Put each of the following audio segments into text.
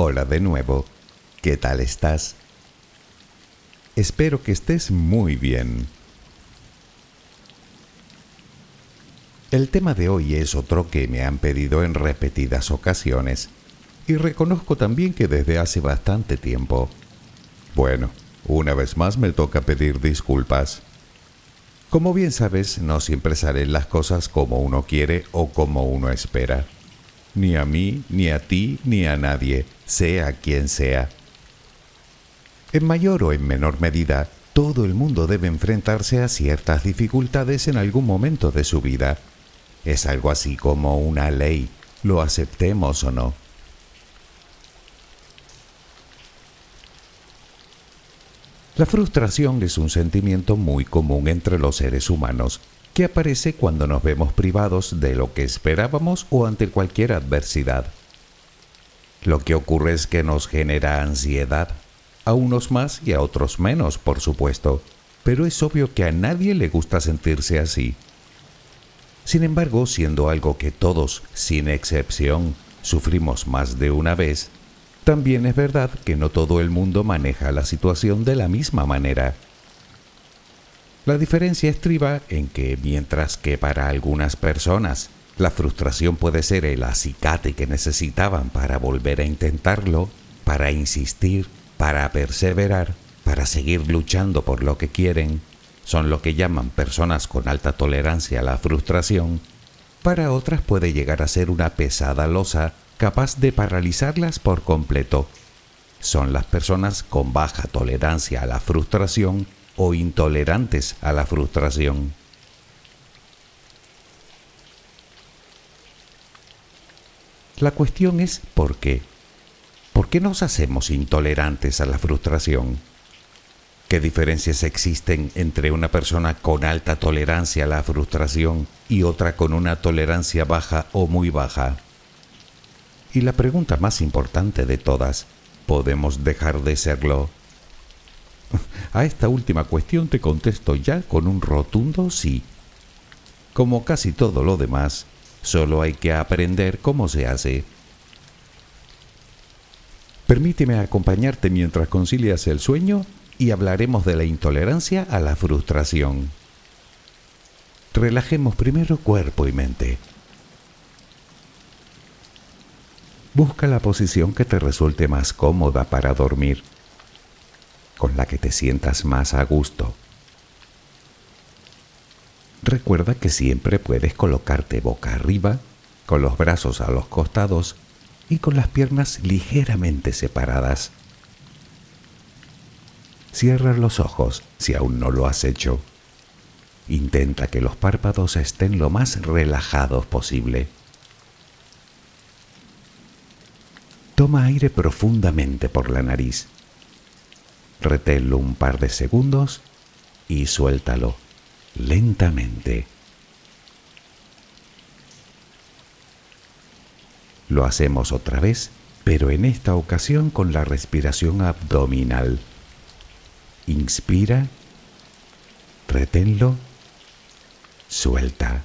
Hola de nuevo. ¿Qué tal estás? Espero que estés muy bien. El tema de hoy es otro que me han pedido en repetidas ocasiones y reconozco también que desde hace bastante tiempo. Bueno, una vez más me toca pedir disculpas. Como bien sabes, no siempre salen las cosas como uno quiere o como uno espera. Ni a mí, ni a ti, ni a nadie, sea quien sea. En mayor o en menor medida, todo el mundo debe enfrentarse a ciertas dificultades en algún momento de su vida. Es algo así como una ley, lo aceptemos o no. La frustración es un sentimiento muy común entre los seres humanos que aparece cuando nos vemos privados de lo que esperábamos o ante cualquier adversidad. Lo que ocurre es que nos genera ansiedad, a unos más y a otros menos, por supuesto, pero es obvio que a nadie le gusta sentirse así. Sin embargo, siendo algo que todos, sin excepción, sufrimos más de una vez, también es verdad que no todo el mundo maneja la situación de la misma manera. La diferencia estriba en que mientras que para algunas personas la frustración puede ser el acicate que necesitaban para volver a intentarlo, para insistir, para perseverar, para seguir luchando por lo que quieren, son lo que llaman personas con alta tolerancia a la frustración, para otras puede llegar a ser una pesada losa capaz de paralizarlas por completo. Son las personas con baja tolerancia a la frustración o intolerantes a la frustración. La cuestión es ¿por qué? ¿Por qué nos hacemos intolerantes a la frustración? ¿Qué diferencias existen entre una persona con alta tolerancia a la frustración y otra con una tolerancia baja o muy baja? Y la pregunta más importante de todas, ¿podemos dejar de serlo? A esta última cuestión te contesto ya con un rotundo sí. Como casi todo lo demás, Solo hay que aprender cómo se hace. Permíteme acompañarte mientras concilias el sueño y hablaremos de la intolerancia a la frustración. Relajemos primero cuerpo y mente. Busca la posición que te resulte más cómoda para dormir, con la que te sientas más a gusto. Recuerda que siempre puedes colocarte boca arriba, con los brazos a los costados y con las piernas ligeramente separadas. Cierra los ojos si aún no lo has hecho. Intenta que los párpados estén lo más relajados posible. Toma aire profundamente por la nariz. Reténlo un par de segundos y suéltalo lentamente. Lo hacemos otra vez, pero en esta ocasión con la respiración abdominal. Inspira, reténlo, suelta.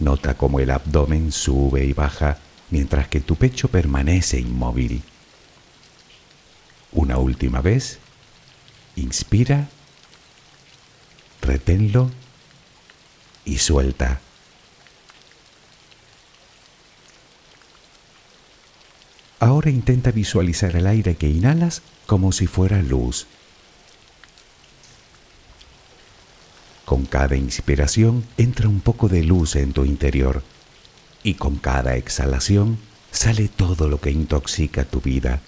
Nota cómo el abdomen sube y baja mientras que tu pecho permanece inmóvil. Una última vez, inspira, reténlo y suelta. Ahora intenta visualizar el aire que inhalas como si fuera luz. Con cada inspiración entra un poco de luz en tu interior y con cada exhalación sale todo lo que intoxica tu vida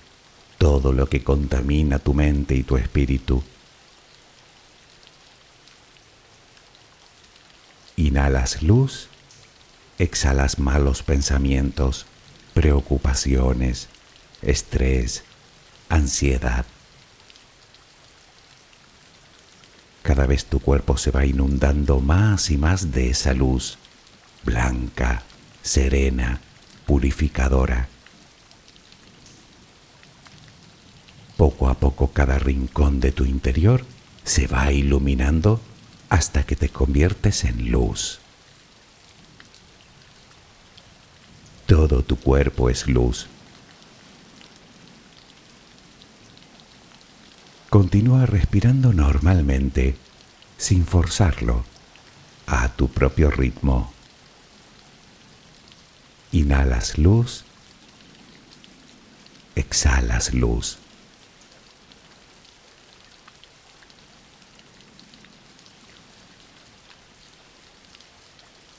todo lo que contamina tu mente y tu espíritu. Inhalas luz, exhalas malos pensamientos, preocupaciones, estrés, ansiedad. Cada vez tu cuerpo se va inundando más y más de esa luz, blanca, serena, purificadora. Poco a poco cada rincón de tu interior se va iluminando hasta que te conviertes en luz. Todo tu cuerpo es luz. Continúa respirando normalmente, sin forzarlo, a tu propio ritmo. Inhalas luz, exhalas luz.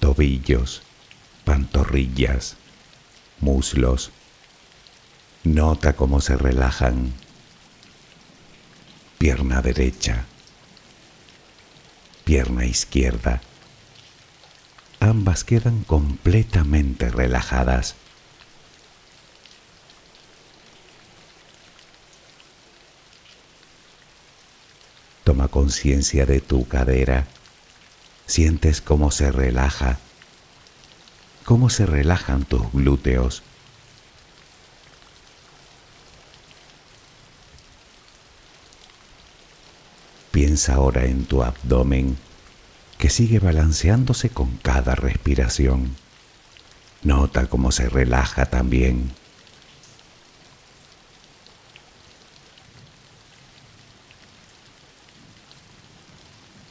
Tobillos pantorrillas, muslos. Nota cómo se relajan. Pierna derecha, pierna izquierda. Ambas quedan completamente relajadas. Toma conciencia de tu cadera. Sientes cómo se relaja cómo se relajan tus glúteos. Piensa ahora en tu abdomen que sigue balanceándose con cada respiración. Nota cómo se relaja también.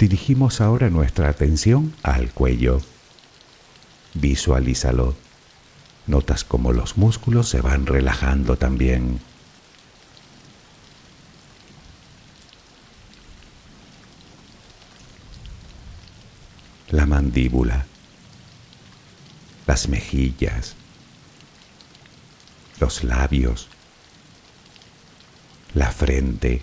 Dirigimos ahora nuestra atención al cuello. Visualízalo. Notas cómo los músculos se van relajando también. la mandíbula, las mejillas, los labios, la frente,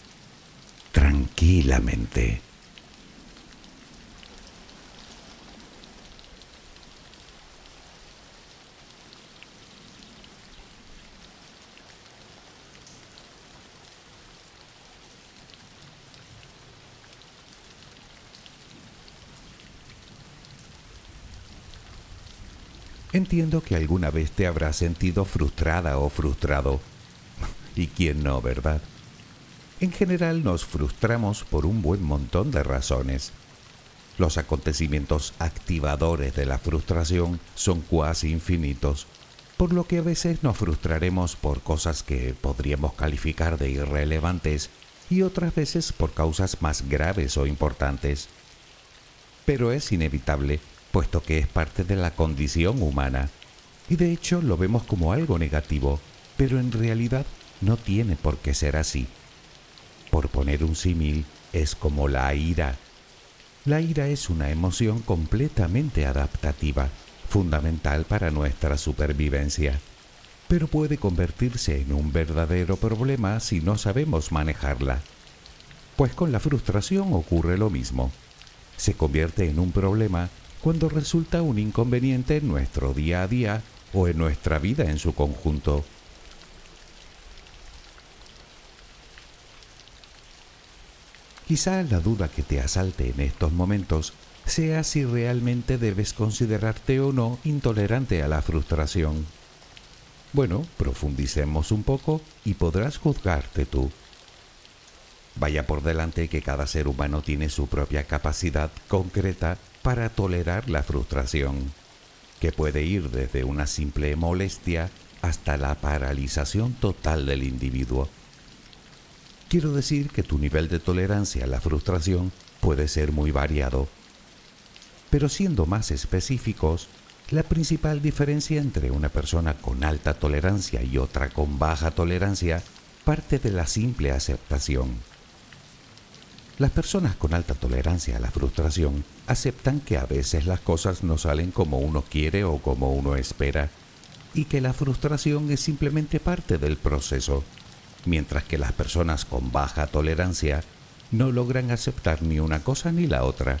tranquilamente. Entiendo que alguna vez te habrás sentido frustrada o frustrado. ¿Y quién no, verdad? En general nos frustramos por un buen montón de razones. Los acontecimientos activadores de la frustración son cuasi infinitos, por lo que a veces nos frustraremos por cosas que podríamos calificar de irrelevantes y otras veces por causas más graves o importantes. Pero es inevitable, puesto que es parte de la condición humana, y de hecho lo vemos como algo negativo, pero en realidad no tiene por qué ser así. Por poner un símil, es como la ira. La ira es una emoción completamente adaptativa, fundamental para nuestra supervivencia, pero puede convertirse en un verdadero problema si no sabemos manejarla. Pues con la frustración ocurre lo mismo. Se convierte en un problema cuando resulta un inconveniente en nuestro día a día o en nuestra vida en su conjunto. Quizá la duda que te asalte en estos momentos sea si realmente debes considerarte o no intolerante a la frustración. Bueno, profundicemos un poco y podrás juzgarte tú. Vaya por delante que cada ser humano tiene su propia capacidad concreta para tolerar la frustración, que puede ir desde una simple molestia hasta la paralización total del individuo. Quiero decir que tu nivel de tolerancia a la frustración puede ser muy variado. Pero siendo más específicos, la principal diferencia entre una persona con alta tolerancia y otra con baja tolerancia parte de la simple aceptación. Las personas con alta tolerancia a la frustración aceptan que a veces las cosas no salen como uno quiere o como uno espera, y que la frustración es simplemente parte del proceso mientras que las personas con baja tolerancia no logran aceptar ni una cosa ni la otra.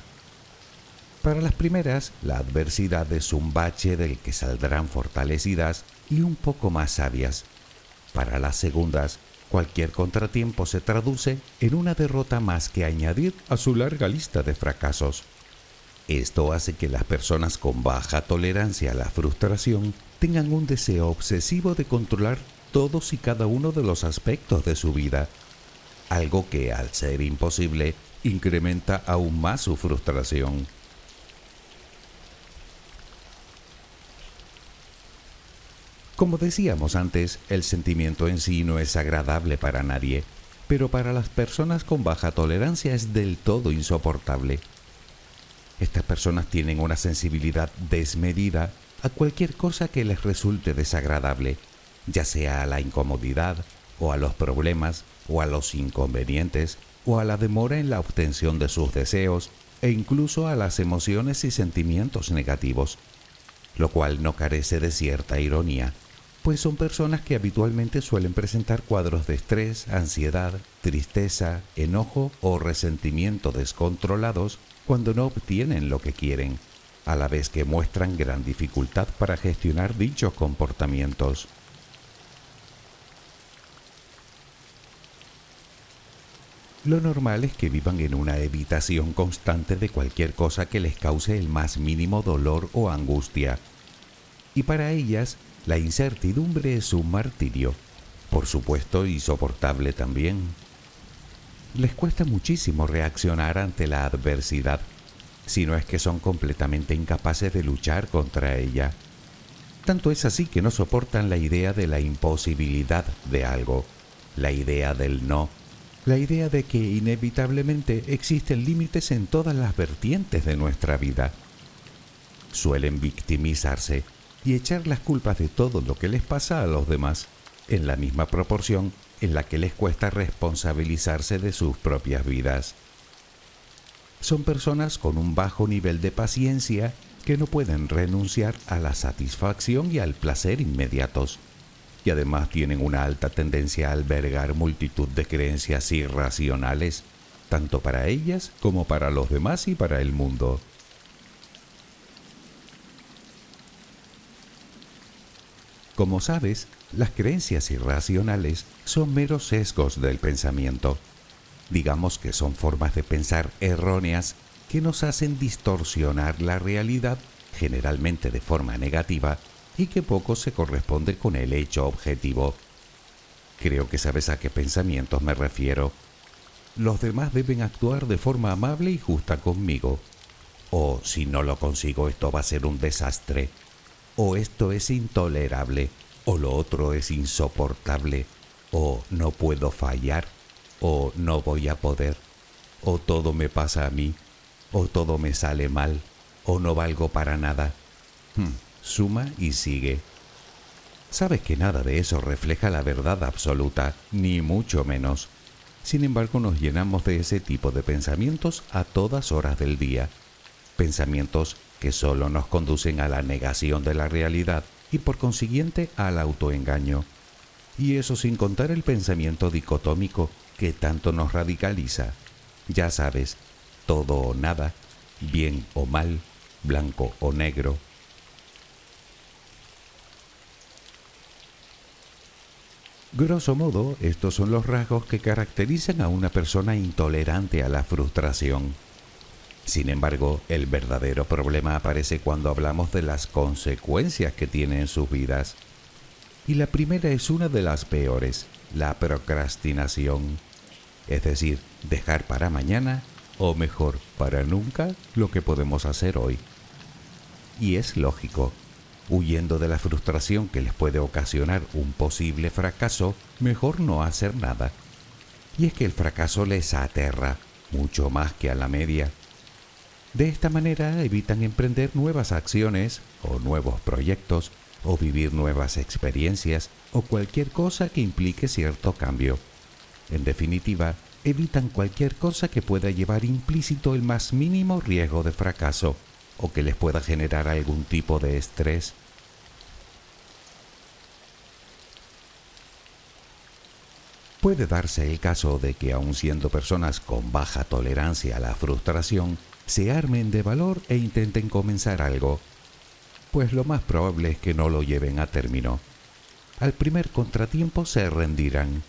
Para las primeras, la adversidad es un bache del que saldrán fortalecidas y un poco más sabias. Para las segundas, cualquier contratiempo se traduce en una derrota más que añadir a su larga lista de fracasos. Esto hace que las personas con baja tolerancia a la frustración tengan un deseo obsesivo de controlar todos y cada uno de los aspectos de su vida, algo que al ser imposible incrementa aún más su frustración. Como decíamos antes, el sentimiento en sí no es agradable para nadie, pero para las personas con baja tolerancia es del todo insoportable. Estas personas tienen una sensibilidad desmedida a cualquier cosa que les resulte desagradable ya sea a la incomodidad o a los problemas o a los inconvenientes o a la demora en la obtención de sus deseos e incluso a las emociones y sentimientos negativos, lo cual no carece de cierta ironía, pues son personas que habitualmente suelen presentar cuadros de estrés, ansiedad, tristeza, enojo o resentimiento descontrolados cuando no obtienen lo que quieren, a la vez que muestran gran dificultad para gestionar dichos comportamientos. Lo normal es que vivan en una evitación constante de cualquier cosa que les cause el más mínimo dolor o angustia. Y para ellas, la incertidumbre es un martirio, por supuesto, insoportable también. Les cuesta muchísimo reaccionar ante la adversidad, si no es que son completamente incapaces de luchar contra ella. Tanto es así que no soportan la idea de la imposibilidad de algo, la idea del no, la idea de que inevitablemente existen límites en todas las vertientes de nuestra vida. Suelen victimizarse y echar las culpas de todo lo que les pasa a los demás, en la misma proporción en la que les cuesta responsabilizarse de sus propias vidas. Son personas con un bajo nivel de paciencia que no pueden renunciar a la satisfacción y al placer inmediatos, y además tienen una alta tendencia a albergar multitud de creencias irracionales, tanto para ellas como para los demás y para el mundo. Como sabes, las creencias irracionales son meros sesgos del pensamiento. Digamos que son formas de pensar erróneas que nos hacen distorsionar la realidad, generalmente de forma negativa, y que poco se corresponde con el hecho objetivo. Creo que sabes a qué pensamientos me refiero. Los demás deben actuar de forma amable y justa conmigo. O si no lo consigo esto va a ser un desastre. O esto es intolerable. O lo otro es insoportable. O no puedo fallar. O no voy a poder. O todo me pasa a mí o todo me sale mal, o no valgo para nada. Hmm, suma y sigue. Sabes que nada de eso refleja la verdad absoluta, ni mucho menos. Sin embargo, nos llenamos de ese tipo de pensamientos a todas horas del día. Pensamientos que solo nos conducen a la negación de la realidad y por consiguiente al autoengaño. Y eso sin contar el pensamiento dicotómico que tanto nos radicaliza. Ya sabes, todo o nada, bien o mal, blanco o negro. Grosso modo, estos son los rasgos que caracterizan a una persona intolerante a la frustración. Sin embargo, el verdadero problema aparece cuando hablamos de las consecuencias que tiene en sus vidas. Y la primera es una de las peores, la procrastinación. Es decir, dejar para mañana o mejor, para nunca, lo que podemos hacer hoy. Y es lógico, huyendo de la frustración que les puede ocasionar un posible fracaso, mejor no hacer nada. Y es que el fracaso les aterra mucho más que a la media. De esta manera evitan emprender nuevas acciones o nuevos proyectos o vivir nuevas experiencias o cualquier cosa que implique cierto cambio. En definitiva, evitan cualquier cosa que pueda llevar implícito el más mínimo riesgo de fracaso o que les pueda generar algún tipo de estrés. Puede darse el caso de que aun siendo personas con baja tolerancia a la frustración, se armen de valor e intenten comenzar algo, pues lo más probable es que no lo lleven a término. Al primer contratiempo se rendirán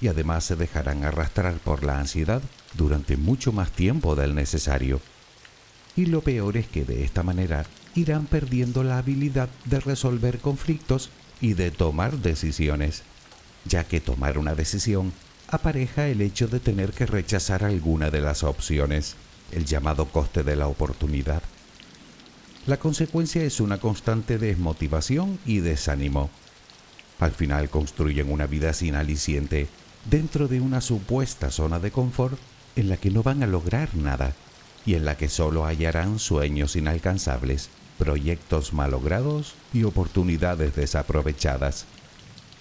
y además se dejarán arrastrar por la ansiedad durante mucho más tiempo del necesario. Y lo peor es que de esta manera irán perdiendo la habilidad de resolver conflictos y de tomar decisiones, ya que tomar una decisión apareja el hecho de tener que rechazar alguna de las opciones, el llamado coste de la oportunidad. La consecuencia es una constante desmotivación y desánimo. Al final construyen una vida sin aliciente dentro de una supuesta zona de confort en la que no van a lograr nada y en la que solo hallarán sueños inalcanzables, proyectos malogrados y oportunidades desaprovechadas.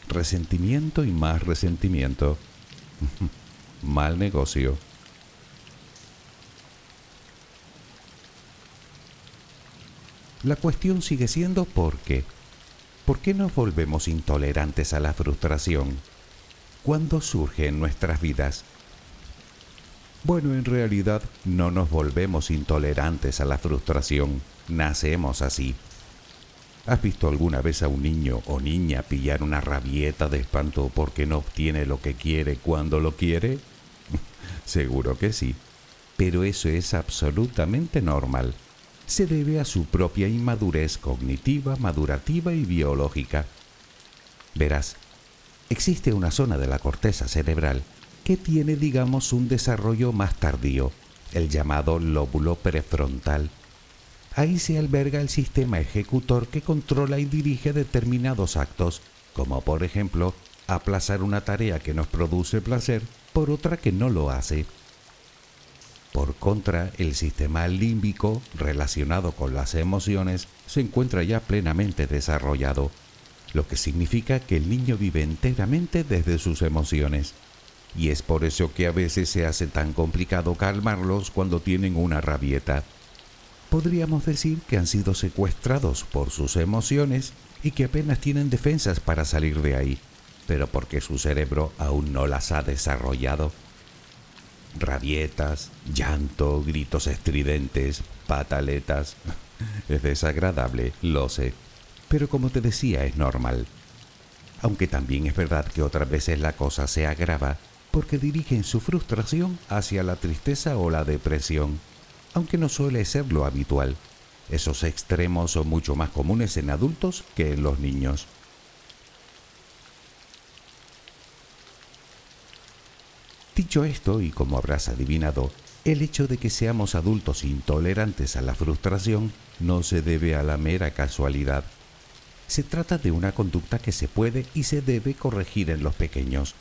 Resentimiento y más resentimiento. Mal negocio. La cuestión sigue siendo por qué. ¿Por qué nos volvemos intolerantes a la frustración? ¿Cuándo surge en nuestras vidas? Bueno, en realidad no nos volvemos intolerantes a la frustración, nacemos así. ¿Has visto alguna vez a un niño o niña pillar una rabieta de espanto porque no obtiene lo que quiere cuando lo quiere? Seguro que sí, pero eso es absolutamente normal. Se debe a su propia inmadurez cognitiva, madurativa y biológica. Verás, existe una zona de la corteza cerebral que tiene, digamos, un desarrollo más tardío, el llamado lóbulo prefrontal. Ahí se alberga el sistema ejecutor que controla y dirige determinados actos, como por ejemplo aplazar una tarea que nos produce placer por otra que no lo hace. Por contra, el sistema límbico relacionado con las emociones se encuentra ya plenamente desarrollado, lo que significa que el niño vive enteramente desde sus emociones. Y es por eso que a veces se hace tan complicado calmarlos cuando tienen una rabieta. Podríamos decir que han sido secuestrados por sus emociones y que apenas tienen defensas para salir de ahí, pero porque su cerebro aún no las ha desarrollado. Rabietas, llanto, gritos estridentes, pataletas. Es desagradable, lo sé, pero como te decía es normal. Aunque también es verdad que otras veces la cosa se agrava porque dirigen su frustración hacia la tristeza o la depresión, aunque no suele ser lo habitual. Esos extremos son mucho más comunes en adultos que en los niños. Dicho esto, y como habrás adivinado, el hecho de que seamos adultos intolerantes a la frustración no se debe a la mera casualidad. Se trata de una conducta que se puede y se debe corregir en los pequeños.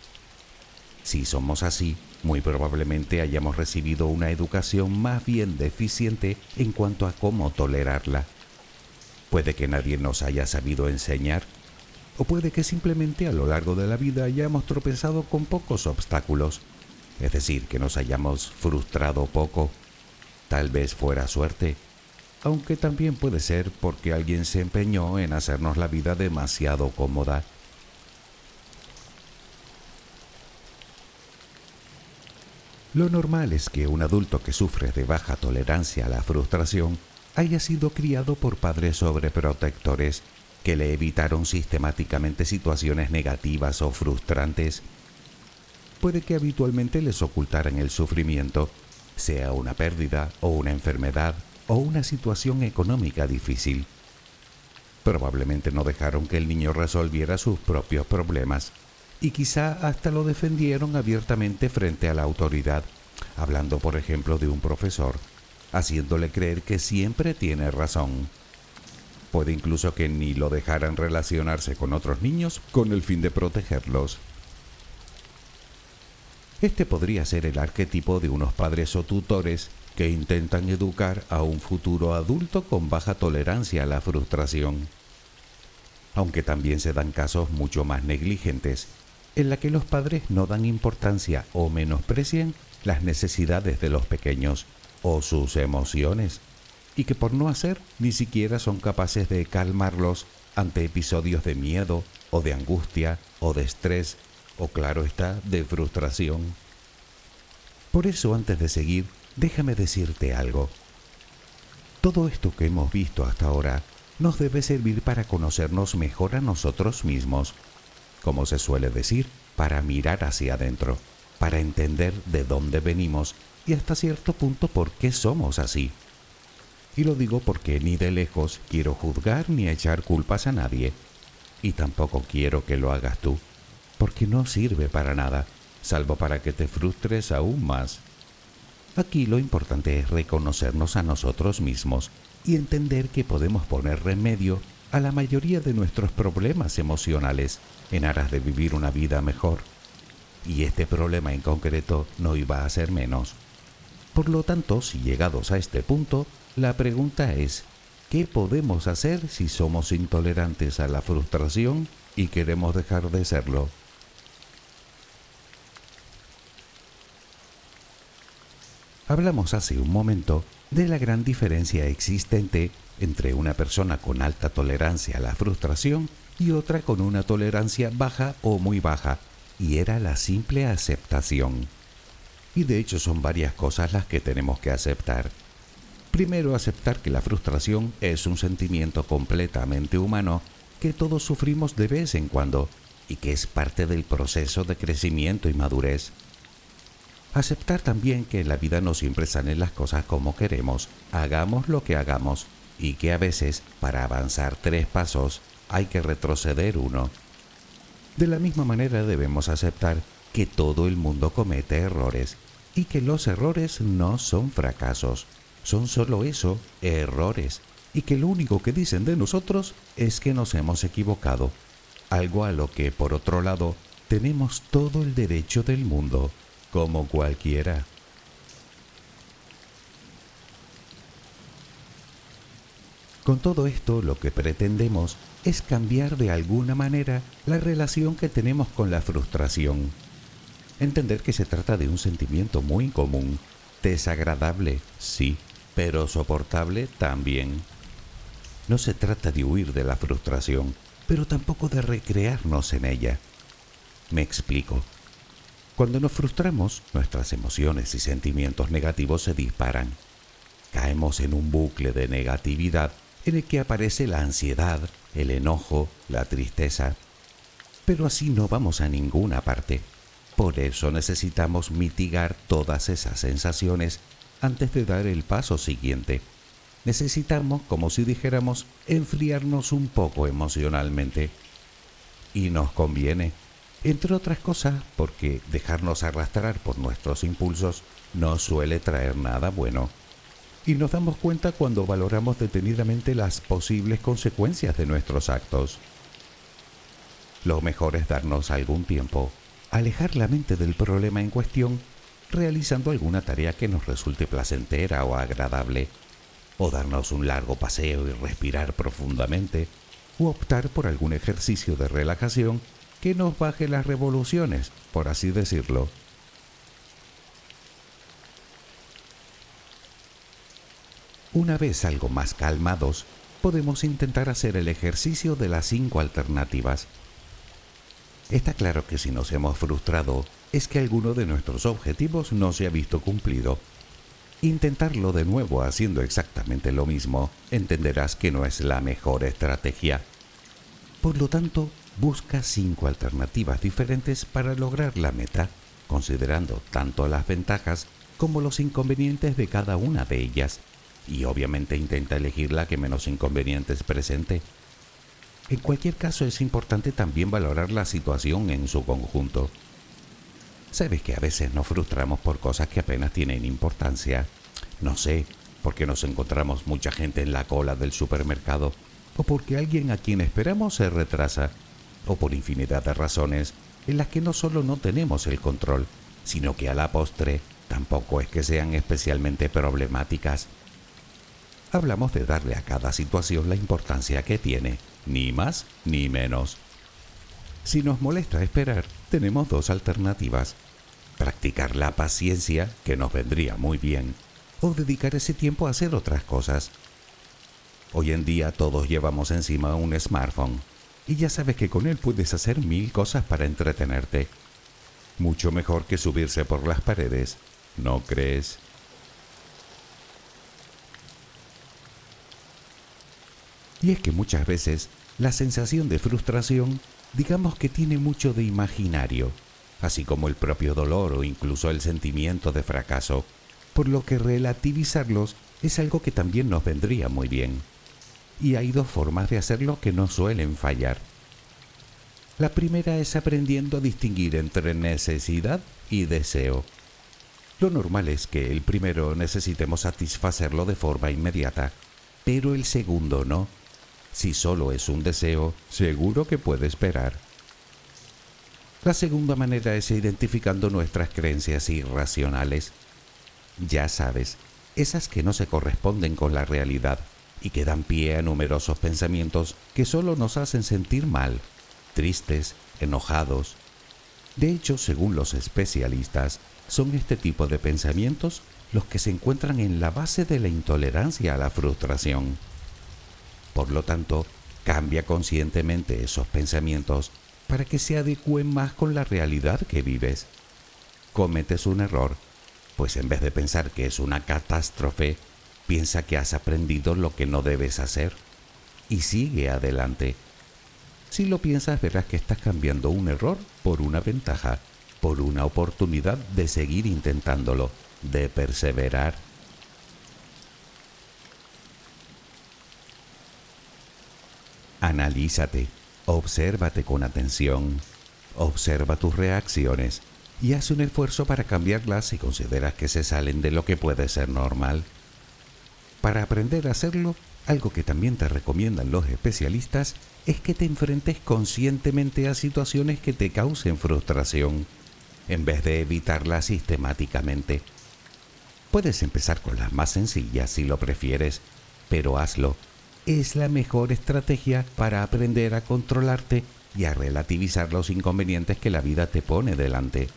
Si somos así, muy probablemente hayamos recibido una educación más bien deficiente en cuanto a cómo tolerarla. Puede que nadie nos haya sabido enseñar, o puede que simplemente a lo largo de la vida hayamos tropezado con pocos obstáculos es decir, que nos hayamos frustrado poco. Tal vez fuera suerte, aunque también puede ser porque alguien se empeñó en hacernos la vida demasiado cómoda. Lo normal es que un adulto que sufre de baja tolerancia a la frustración haya sido criado por padres sobreprotectores que le evitaron sistemáticamente situaciones negativas o frustrantes puede que habitualmente les ocultaran el sufrimiento, sea una pérdida o una enfermedad o una situación económica difícil. Probablemente no dejaron que el niño resolviera sus propios problemas y quizá hasta lo defendieron abiertamente frente a la autoridad, hablando por ejemplo de un profesor, haciéndole creer que siempre tiene razón. Puede incluso que ni lo dejaran relacionarse con otros niños con el fin de protegerlos. Este podría ser el arquetipo de unos padres o tutores que intentan educar a un futuro adulto con baja tolerancia a la frustración. Aunque también se dan casos mucho más negligentes, en la que los padres no dan importancia o menosprecian las necesidades de los pequeños o sus emociones, y que por no hacer ni siquiera son capaces de calmarlos ante episodios de miedo o de angustia o de estrés o claro está, de frustración. Por eso antes de seguir, déjame decirte algo. Todo esto que hemos visto hasta ahora nos debe servir para conocernos mejor a nosotros mismos, como se suele decir, para mirar hacia adentro, para entender de dónde venimos y hasta cierto punto por qué somos así. Y lo digo porque ni de lejos quiero juzgar ni echar culpas a nadie, y tampoco quiero que lo hagas tú porque no sirve para nada, salvo para que te frustres aún más. Aquí lo importante es reconocernos a nosotros mismos y entender que podemos poner remedio a la mayoría de nuestros problemas emocionales en aras de vivir una vida mejor. Y este problema en concreto no iba a ser menos. Por lo tanto, si llegados a este punto, la pregunta es, ¿qué podemos hacer si somos intolerantes a la frustración y queremos dejar de serlo? Hablamos hace un momento de la gran diferencia existente entre una persona con alta tolerancia a la frustración y otra con una tolerancia baja o muy baja, y era la simple aceptación. Y de hecho son varias cosas las que tenemos que aceptar. Primero, aceptar que la frustración es un sentimiento completamente humano que todos sufrimos de vez en cuando y que es parte del proceso de crecimiento y madurez. Aceptar también que en la vida no siempre salen las cosas como queremos, hagamos lo que hagamos, y que a veces para avanzar tres pasos hay que retroceder uno. De la misma manera debemos aceptar que todo el mundo comete errores y que los errores no son fracasos, son solo eso, errores, y que lo único que dicen de nosotros es que nos hemos equivocado, algo a lo que, por otro lado, tenemos todo el derecho del mundo, como cualquiera. Con todo esto lo que pretendemos es cambiar de alguna manera la relación que tenemos con la frustración. Entender que se trata de un sentimiento muy común, desagradable, sí, pero soportable también. No se trata de huir de la frustración, pero tampoco de recrearnos en ella. Me explico. Cuando nos frustramos, nuestras emociones y sentimientos negativos se disparan. Caemos en un bucle de negatividad en el que aparece la ansiedad, el enojo, la tristeza. Pero así no vamos a ninguna parte. Por eso necesitamos mitigar todas esas sensaciones antes de dar el paso siguiente. Necesitamos, como si dijéramos, enfriarnos un poco emocionalmente. Y nos conviene, entre otras cosas, porque dejarnos arrastrar por nuestros impulsos no suele traer nada bueno y nos damos cuenta cuando valoramos detenidamente las posibles consecuencias de nuestros actos. Lo mejor es darnos algún tiempo, alejar la mente del problema en cuestión, realizando alguna tarea que nos resulte placentera o agradable, o darnos un largo paseo y respirar profundamente, o optar por algún ejercicio de relajación que nos baje las revoluciones, por así decirlo. Una vez algo más calmados, podemos intentar hacer el ejercicio de las cinco alternativas. Está claro que si nos hemos frustrado es que alguno de nuestros objetivos no se ha visto cumplido. Intentarlo de nuevo haciendo exactamente lo mismo entenderás que no es la mejor estrategia. Por lo tanto, busca cinco alternativas diferentes para lograr la meta, considerando tanto las ventajas como los inconvenientes de cada una de ellas y obviamente intenta elegir la que menos inconvenientes presente. En cualquier caso es importante también valorar la situación en su conjunto. Sabes que a veces nos frustramos por cosas que apenas tienen importancia. No sé, porque nos encontramos mucha gente en la cola del supermercado, o porque alguien a quien esperamos se retrasa, o por infinidad de razones en las que no solo no tenemos el control, sino que a la postre tampoco es que sean especialmente problemáticas hablamos de darle a cada situación la importancia que tiene, ni más ni menos. Si nos molesta esperar, tenemos dos alternativas. Practicar la paciencia, que nos vendría muy bien, o dedicar ese tiempo a hacer otras cosas. Hoy en día todos llevamos encima un smartphone, y ya sabes que con él puedes hacer mil cosas para entretenerte. Mucho mejor que subirse por las paredes, ¿no crees? Y es que muchas veces la sensación de frustración, digamos que tiene mucho de imaginario, así como el propio dolor o incluso el sentimiento de fracaso, por lo que relativizarlos es algo que también nos vendría muy bien. Y hay dos formas de hacerlo que no suelen fallar. La primera es aprendiendo a distinguir entre necesidad y deseo. Lo normal es que el primero necesitemos satisfacerlo de forma inmediata, pero el segundo no si solo es un deseo, seguro que puede esperar. La segunda manera es identificando nuestras creencias irracionales. Ya sabes, esas que no se corresponden con la realidad y que dan pie a numerosos pensamientos que solo nos hacen sentir mal, tristes, enojados. De hecho, según los especialistas, son este tipo de pensamientos los que se encuentran en la base de la intolerancia a la frustración. Por lo tanto, cambia conscientemente esos pensamientos para que se adecúen más con la realidad que vives. Cometes un error, pues en vez de pensar que es una catástrofe, piensa que has aprendido lo que no debes hacer y sigue adelante. Si lo piensas verás que estás cambiando un error por una ventaja, por una oportunidad de seguir intentándolo, de perseverar. Analízate, obsérvate con atención observa tus reacciones y haz un esfuerzo para cambiarlas si consideras que se salen de lo que puede ser normal. Para aprender a hacerlo, algo que también te recomiendan los especialistas es que te enfrentes conscientemente a situaciones que te causen frustración, en vez de evitarlas sistemáticamente. Puedes empezar con las más sencillas si lo prefieres, pero hazlo. Es la mejor estrategia para aprender a controlarte y a relativizar los inconvenientes que la vida te pone delante.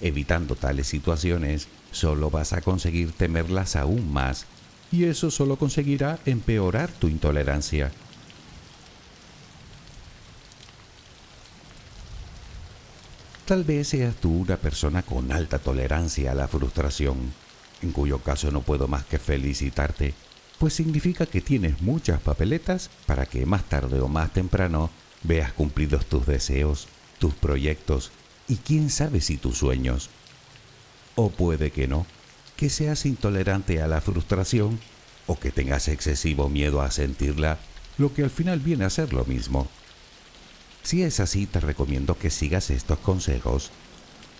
Evitando tales situaciones, solo vas a conseguir temerlas aún más, y eso solo conseguirá empeorar tu intolerancia. Tal vez seas tú una persona con alta tolerancia a la frustración, en cuyo caso no puedo más que felicitarte, pues significa que tienes muchas papeletas para que más tarde o más temprano veas cumplidos tus deseos, tus proyectos y quién sabe si tus sueños. O puede que no, que seas intolerante a la frustración o que tengas excesivo miedo a sentirla, lo que al final viene a ser lo mismo. Si es así, te recomiendo que sigas estos consejos.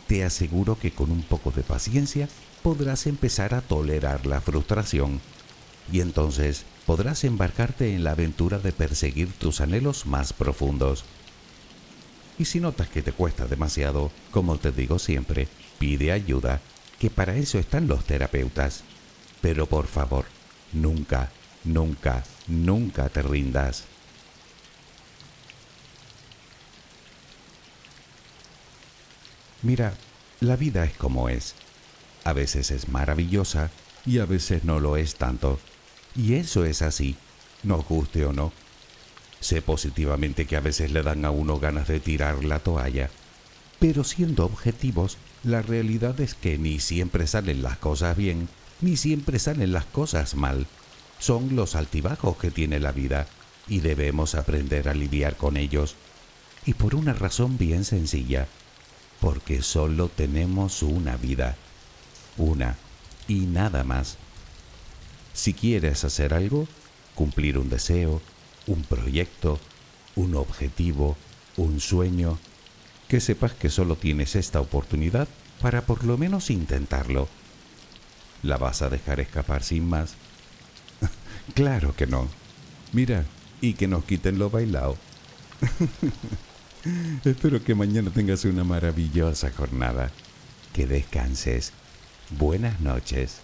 Te aseguro que con un poco de paciencia podrás empezar a tolerar la frustración y entonces podrás embarcarte en la aventura de perseguir tus anhelos más profundos. Y si notas que te cuesta demasiado, como te digo siempre, pide ayuda, que para eso están los terapeutas. Pero por favor, nunca, nunca, nunca te rindas. Mira, la vida es como es. A veces es maravillosa y a veces no lo es tanto. Y eso es así, nos guste o no. Sé positivamente que a veces le dan a uno ganas de tirar la toalla. Pero siendo objetivos, la realidad es que ni siempre salen las cosas bien, ni siempre salen las cosas mal. Son los altibajos que tiene la vida y debemos aprender a lidiar con ellos. Y por una razón bien sencilla porque solo tenemos una vida, una y nada más. Si quieres hacer algo, cumplir un deseo, un proyecto, un objetivo, un sueño, que sepas que solo tienes esta oportunidad para por lo menos intentarlo. ¿La vas a dejar escapar sin más? claro que no. Mira, y que nos quiten lo bailado. Espero que mañana tengas una maravillosa jornada. Que descanses. Buenas noches.